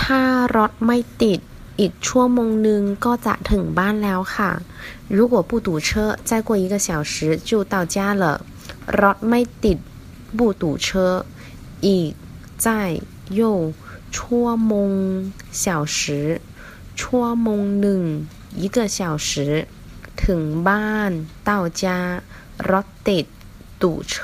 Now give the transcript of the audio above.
ถ้ารถไม่ติดอีกชั่วโมงหนึ่งก็จะถึงบ้านแล้วค่ะ如果不堵车再过一个小时就到家了รถไม่ติด不堵车อีก在又ชั่วโมง小时ชั่วโมงหนึ่ง一个小时ถึงบ้าน到家รถติด堵车